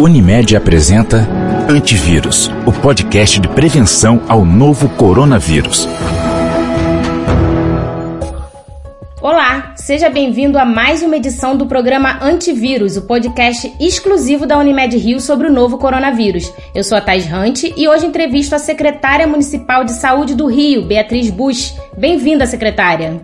Unimed apresenta Antivírus, o podcast de prevenção ao novo coronavírus. Olá, seja bem-vindo a mais uma edição do programa Antivírus, o podcast exclusivo da Unimed Rio sobre o novo coronavírus. Eu sou a Thais Hunt e hoje entrevisto a secretária municipal de saúde do Rio, Beatriz Bush. Bem-vinda, secretária.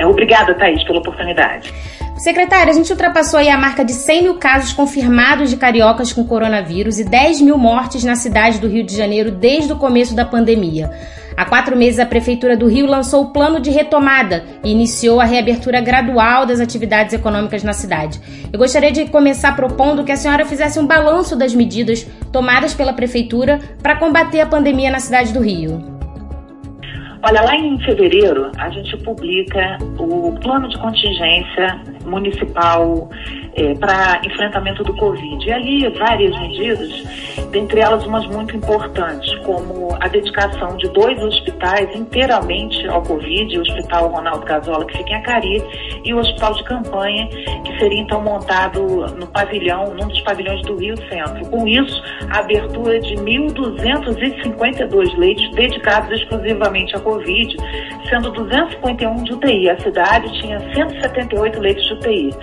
Obrigada, Thais, pela oportunidade. Secretária, a gente ultrapassou aí a marca de 100 mil casos confirmados de cariocas com coronavírus e 10 mil mortes na cidade do Rio de Janeiro desde o começo da pandemia. Há quatro meses, a Prefeitura do Rio lançou o plano de retomada e iniciou a reabertura gradual das atividades econômicas na cidade. Eu gostaria de começar propondo que a senhora fizesse um balanço das medidas tomadas pela Prefeitura para combater a pandemia na cidade do Rio. Olha, lá em fevereiro, a gente publica o plano de contingência municipal é, para enfrentamento do Covid. E ali várias medidas, dentre elas umas muito importantes, como a dedicação de dois hospitais inteiramente ao Covid, o Hospital Ronaldo Casola, que fica em Acari, e o Hospital de Campanha, que seria então montado no pavilhão, num dos pavilhões do Rio Centro. Com isso, a abertura de 1.252 leitos dedicados exclusivamente à Covid, sendo 251 de UTI. A cidade tinha 178 leitos de UTI.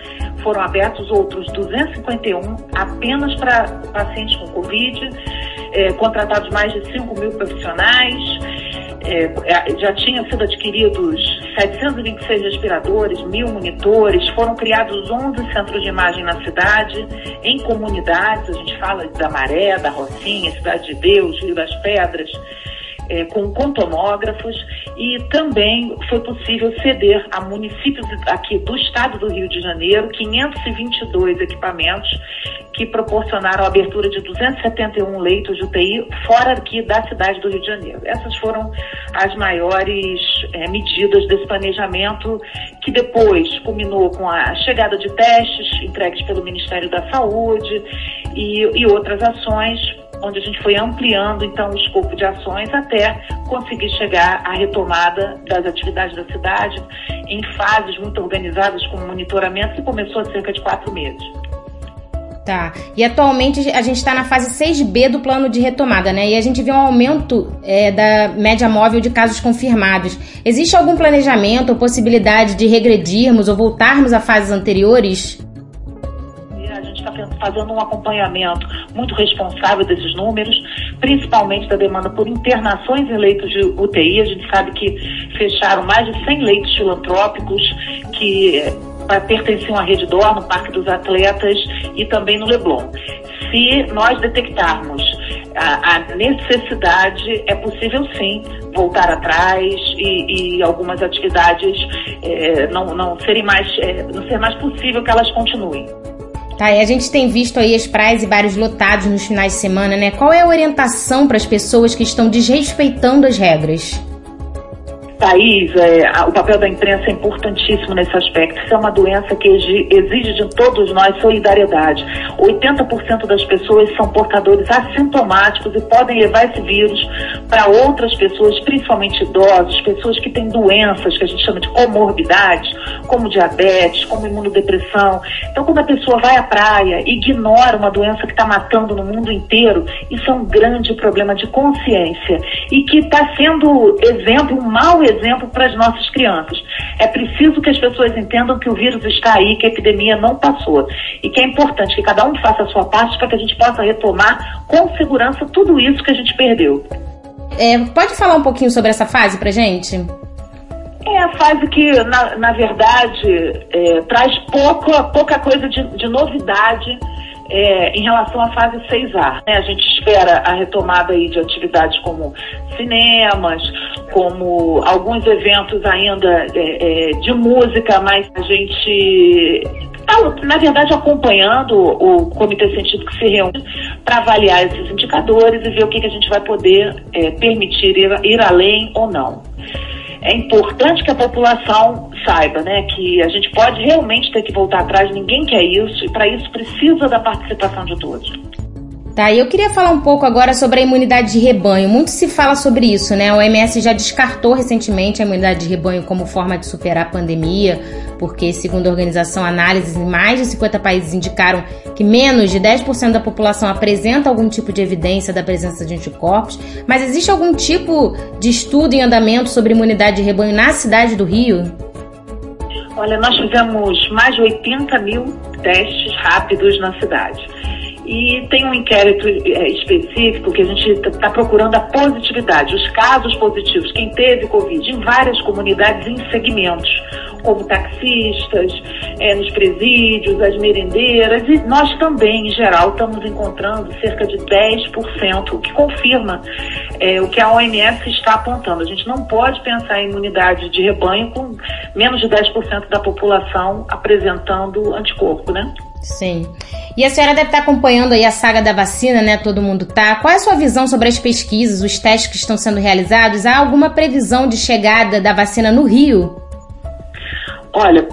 Foram abertos outros 251 apenas para pacientes com Covid, é, contratados mais de 5 mil profissionais. É, é, já tinham sido adquiridos 726 respiradores, mil monitores, foram criados 11 centros de imagem na cidade, em comunidades, a gente fala da Maré, da Rocinha, Cidade de Deus, Rio das Pedras, é, com contomógrafos e também foi possível ceder a municípios aqui do estado do Rio de Janeiro 522 equipamentos que proporcionaram a abertura de 271 leitos de UTI fora aqui da cidade do Rio de Janeiro. Essas foram as maiores é, medidas desse planejamento que depois culminou com a chegada de testes entregues pelo Ministério da Saúde e, e outras ações onde a gente foi ampliando então o escopo de ações até conseguir chegar à retomada das atividades da cidade em fases muito organizadas com monitoramento que começou há cerca de quatro meses. Tá. E atualmente a gente está na fase 6B do plano de retomada, né? E a gente vê um aumento é, da média móvel de casos confirmados. Existe algum planejamento ou possibilidade de regredirmos ou voltarmos a fases anteriores? Fazendo um acompanhamento muito responsável desses números, principalmente da demanda por internações em leitos de UTI. A gente sabe que fecharam mais de 100 leitos filantrópicos que eh, pertenciam à Rede Dor, no Parque dos Atletas e também no Leblon. Se nós detectarmos a, a necessidade, é possível sim voltar atrás e, e algumas atividades é, não, não serem mais, é, não ser mais possível que elas continuem. Tá, e a gente tem visto aí as praias e bares lotados nos finais de semana, né? Qual é a orientação para as pessoas que estão desrespeitando as regras? Thaís, é, o papel da imprensa é importantíssimo nesse aspecto. Isso é uma doença que exige de todos nós solidariedade. 80% das pessoas são portadores assintomáticos e podem levar esse vírus para outras pessoas, principalmente idosos, pessoas que têm doenças que a gente chama de comorbidades, como diabetes, como imunodepressão. Então, quando a pessoa vai à praia e ignora uma doença que está matando no mundo inteiro, isso é um grande problema de consciência e que está sendo exemplo, um mau exemplo para as nossas crianças. É preciso que as pessoas entendam que o vírus está aí, que a epidemia não passou e que é importante que cada um faça a sua parte para que a gente possa retomar com segurança tudo isso que a gente perdeu. É, pode falar um pouquinho sobre essa fase para gente? É a fase que, na, na verdade, é, traz pouca, pouca coisa de, de novidade é, em relação à fase 6A. Né? A gente espera a retomada aí de atividades como cinemas, como alguns eventos ainda é, é, de música, mas a gente está, na verdade, acompanhando o comitê científico que se reúne para avaliar esses indicadores e ver o que, que a gente vai poder é, permitir ir, ir além ou não é importante que a população saiba, né, que a gente pode realmente ter que voltar atrás, ninguém quer isso, e para isso precisa da participação de todos. Tá, e eu queria falar um pouco agora sobre a imunidade de rebanho. Muito se fala sobre isso, né? A OMS já descartou recentemente a imunidade de rebanho como forma de superar a pandemia, porque, segundo a organização, análises em mais de 50 países indicaram que menos de 10% da população apresenta algum tipo de evidência da presença de anticorpos. Mas existe algum tipo de estudo em andamento sobre imunidade de rebanho na cidade do Rio? Olha, nós fizemos mais de 80 mil testes rápidos na cidade. E tem um inquérito é, específico que a gente está procurando a positividade, os casos positivos, quem teve Covid em várias comunidades em segmentos, como taxistas, é, nos presídios, as merendeiras, e nós também, em geral, estamos encontrando cerca de 10%, o que confirma é, o que a OMS está apontando. A gente não pode pensar em imunidade de rebanho com menos de 10% da população apresentando anticorpo, né? Sim. E a senhora deve estar acompanhando aí a saga da vacina, né? Todo mundo tá. Qual é a sua visão sobre as pesquisas, os testes que estão sendo realizados? Há alguma previsão de chegada da vacina no Rio? Olha,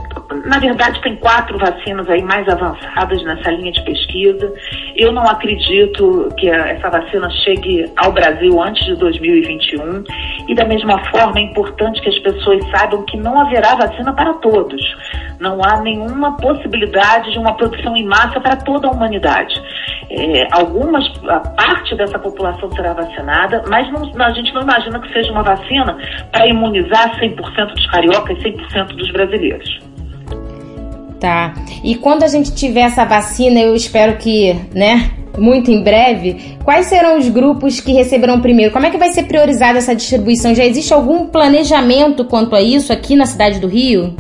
na verdade tem quatro vacinas aí mais avançadas nessa linha de pesquisa. Eu não acredito que essa vacina chegue ao Brasil antes de 2021. E da mesma forma é importante que as pessoas saibam que não haverá vacina para todos. Não há nenhuma possibilidade de uma produção em massa para toda a humanidade. É, algumas, a parte dessa população será vacinada, mas não, a gente não imagina que seja uma vacina para imunizar 100% dos cariocas e 100% dos brasileiros. Tá. E quando a gente tiver essa vacina, eu espero que, né, muito em breve, quais serão os grupos que receberão primeiro? Como é que vai ser priorizada essa distribuição? Já existe algum planejamento quanto a isso aqui na cidade do Rio?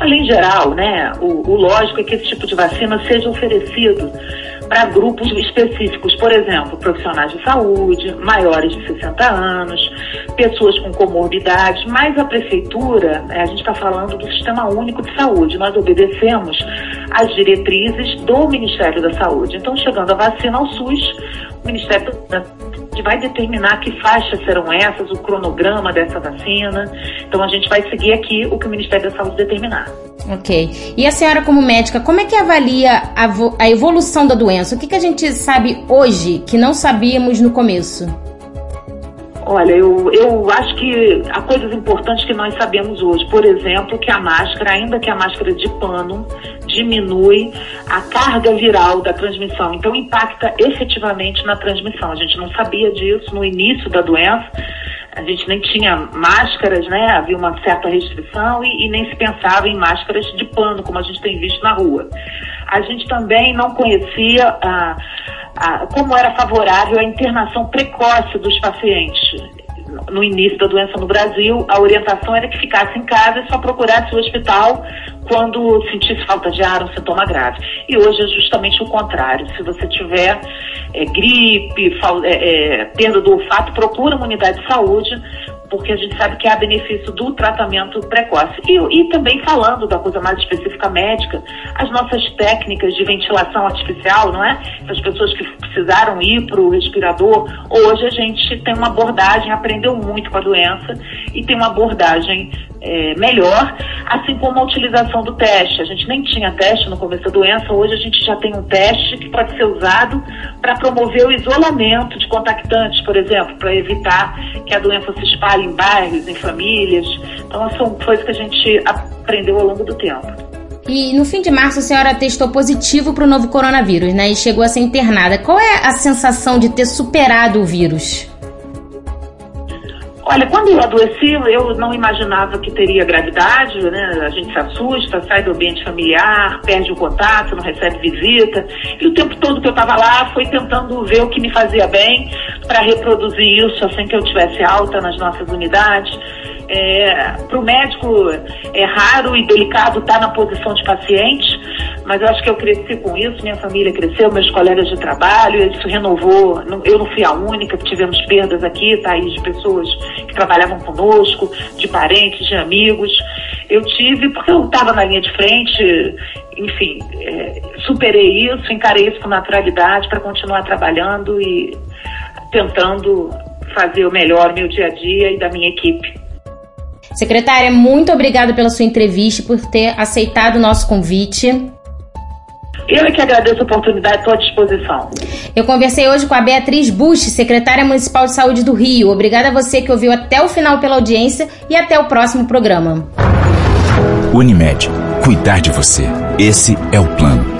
Além geral, né, o, o lógico é que esse tipo de vacina seja oferecido para grupos específicos, por exemplo, profissionais de saúde, maiores de 60 anos, pessoas com comorbidades, mas a prefeitura, né, a gente está falando do Sistema Único de Saúde, nós obedecemos às diretrizes do Ministério da Saúde. Então, chegando a vacina ao SUS, o Ministério vai determinar que faixas serão essas, o cronograma dessa vacina. Então, a gente vai seguir aqui o que o Ministério da Saúde determinar. Ok. E a senhora, como médica, como é que avalia a, a evolução da doença? O que, que a gente sabe hoje que não sabíamos no começo? Olha, eu, eu acho que há coisas importantes que nós sabemos hoje. Por exemplo, que a máscara, ainda que a máscara de pano, diminui a carga viral da transmissão. Então, impacta efetivamente na transmissão. A gente não sabia disso no início da doença a gente nem tinha máscaras, né? Havia uma certa restrição e, e, nem se pensava em máscaras de pano, como a gente tem visto na rua. A gente também não conhecia a, a, como era favorável a internação precoce dos pacientes no início da doença no Brasil, a orientação era que ficasse em casa e só procurasse o hospital quando sentisse falta de ar, um sintoma grave. E hoje é justamente o contrário. Se você tiver é, gripe, é, é, perda do olfato, procura uma unidade de saúde, porque a gente sabe que há benefício do tratamento precoce. E, e também falando da coisa mais específica médica, as nossas técnicas de ventilação artificial, não é? As pessoas que precisaram ir para o respirador, hoje a gente tem uma abordagem, aprendeu muito com a doença e tem uma abordagem é, melhor, assim como a utilização do teste. A gente nem tinha teste no começo da doença, hoje a gente já tem um teste que pode ser usado para promover o isolamento de contactantes, por exemplo, para evitar que a doença se espalhe em bairros, em famílias. Então, são coisas que a gente aprendeu ao longo do tempo. E no fim de março a senhora testou positivo para o novo coronavírus, né? E chegou a ser internada. Qual é a sensação de ter superado o vírus? Olha, quando eu adoeci, eu não imaginava que teria gravidade, né? A gente se assusta, sai do ambiente familiar, perde o contato, não recebe visita. E o tempo todo que eu estava lá foi tentando ver o que me fazia bem para reproduzir isso assim que eu tivesse alta nas nossas unidades. É, para o médico é raro e delicado estar na posição de paciente, mas eu acho que eu cresci com isso, minha família cresceu, meus colegas de trabalho, isso renovou. Eu não fui a única, tivemos perdas aqui, tá aí, de pessoas que trabalhavam conosco, de parentes, de amigos. Eu tive, porque eu estava na linha de frente, enfim, é, superei isso, encarei isso com naturalidade para continuar trabalhando e tentando fazer o melhor meu dia a dia e da minha equipe. Secretária, muito obrigada pela sua entrevista, por ter aceitado o nosso convite. Eu é que agradeço a oportunidade, estou à disposição. Eu conversei hoje com a Beatriz Bush, secretária municipal de saúde do Rio. Obrigada a você que ouviu até o final pela audiência e até o próximo programa. Unimed, cuidar de você. Esse é o plano.